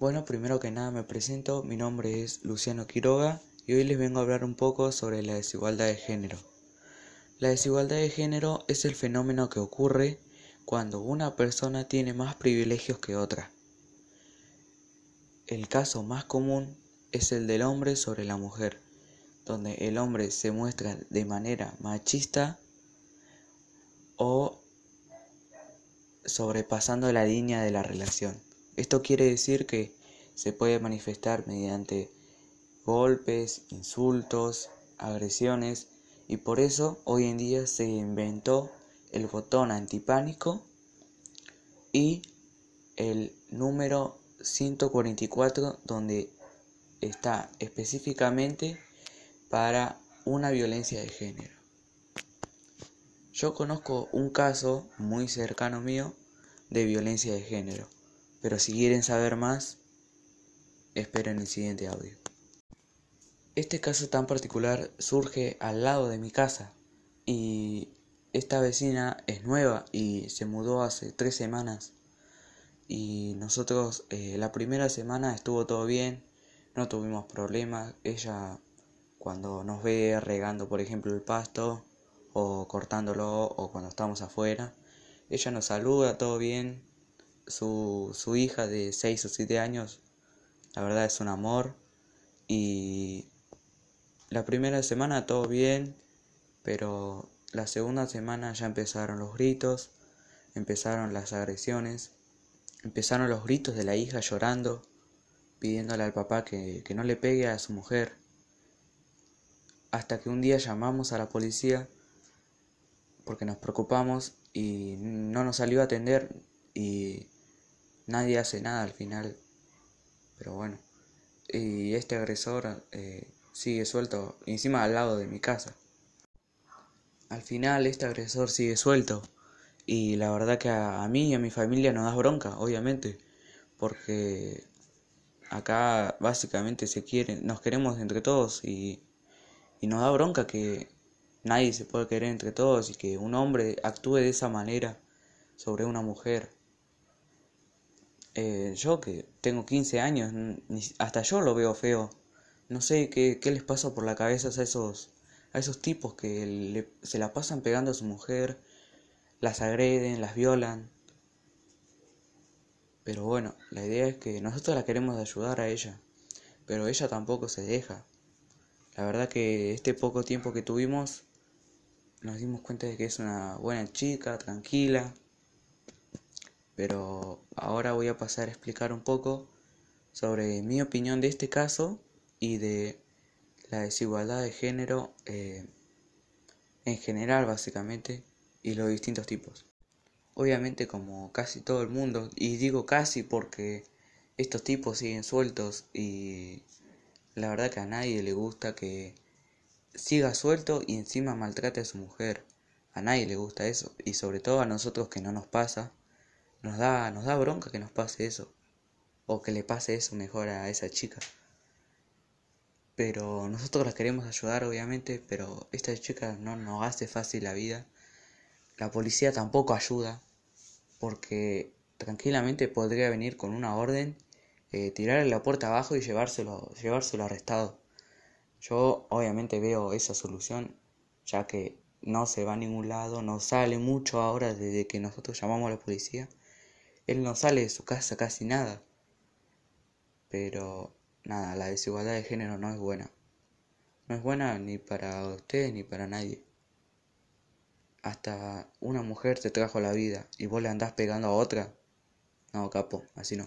Bueno, primero que nada me presento, mi nombre es Luciano Quiroga y hoy les vengo a hablar un poco sobre la desigualdad de género. La desigualdad de género es el fenómeno que ocurre cuando una persona tiene más privilegios que otra. El caso más común es el del hombre sobre la mujer, donde el hombre se muestra de manera machista o sobrepasando la línea de la relación. Esto quiere decir que se puede manifestar mediante golpes, insultos, agresiones y por eso hoy en día se inventó el botón antipánico y el número 144 donde está específicamente para una violencia de género. Yo conozco un caso muy cercano mío de violencia de género. Pero si quieren saber más, esperen el siguiente audio. Este caso tan particular surge al lado de mi casa y esta vecina es nueva y se mudó hace tres semanas. Y nosotros eh, la primera semana estuvo todo bien, no tuvimos problemas, ella cuando nos ve regando por ejemplo el pasto o cortándolo o cuando estamos afuera, ella nos saluda, todo bien, su, su hija de 6 o 7 años, la verdad es un amor. Y la primera semana todo bien, pero la segunda semana ya empezaron los gritos, empezaron las agresiones, empezaron los gritos de la hija llorando, pidiéndole al papá que, que no le pegue a su mujer. Hasta que un día llamamos a la policía porque nos preocupamos y no nos salió a atender y nadie hace nada al final. Pero bueno. Y este agresor eh, sigue suelto, encima al lado de mi casa. Al final este agresor sigue suelto. Y la verdad que a, mí y a mi familia nos da bronca, obviamente. Porque acá básicamente se quiere, nos queremos entre todos y, y nos da bronca que nadie se puede querer entre todos y que un hombre actúe de esa manera sobre una mujer. Eh, yo que tengo 15 años, hasta yo lo veo feo. No sé qué, qué les pasa por la cabeza a esos, a esos tipos que se la pasan pegando a su mujer, las agreden, las violan. Pero bueno, la idea es que nosotros la queremos ayudar a ella, pero ella tampoco se deja. La verdad que este poco tiempo que tuvimos nos dimos cuenta de que es una buena chica, tranquila, pero ahora voy a pasar a explicar un poco sobre mi opinión de este caso y de la desigualdad de género eh, en general básicamente y los distintos tipos. Obviamente como casi todo el mundo, y digo casi porque estos tipos siguen sueltos y la verdad que a nadie le gusta que siga suelto y encima maltrate a su mujer. A nadie le gusta eso y sobre todo a nosotros que no nos pasa nos da, nos da bronca que nos pase eso. O que le pase eso mejor a esa chica. Pero nosotros la queremos ayudar, obviamente, pero esta chica no nos hace fácil la vida. La policía tampoco ayuda, porque tranquilamente podría venir con una orden, eh, tirarle la puerta abajo y llevárselo, llevárselo arrestado. Yo obviamente veo esa solución, ya que no se va a ningún lado, no sale mucho ahora desde que nosotros llamamos a la policía. Él no sale de su casa casi nada. Pero nada, la desigualdad de género no es buena. No es buena ni para usted ni para nadie. Hasta una mujer te trajo la vida y vos le andás pegando a otra. No, capo, así no.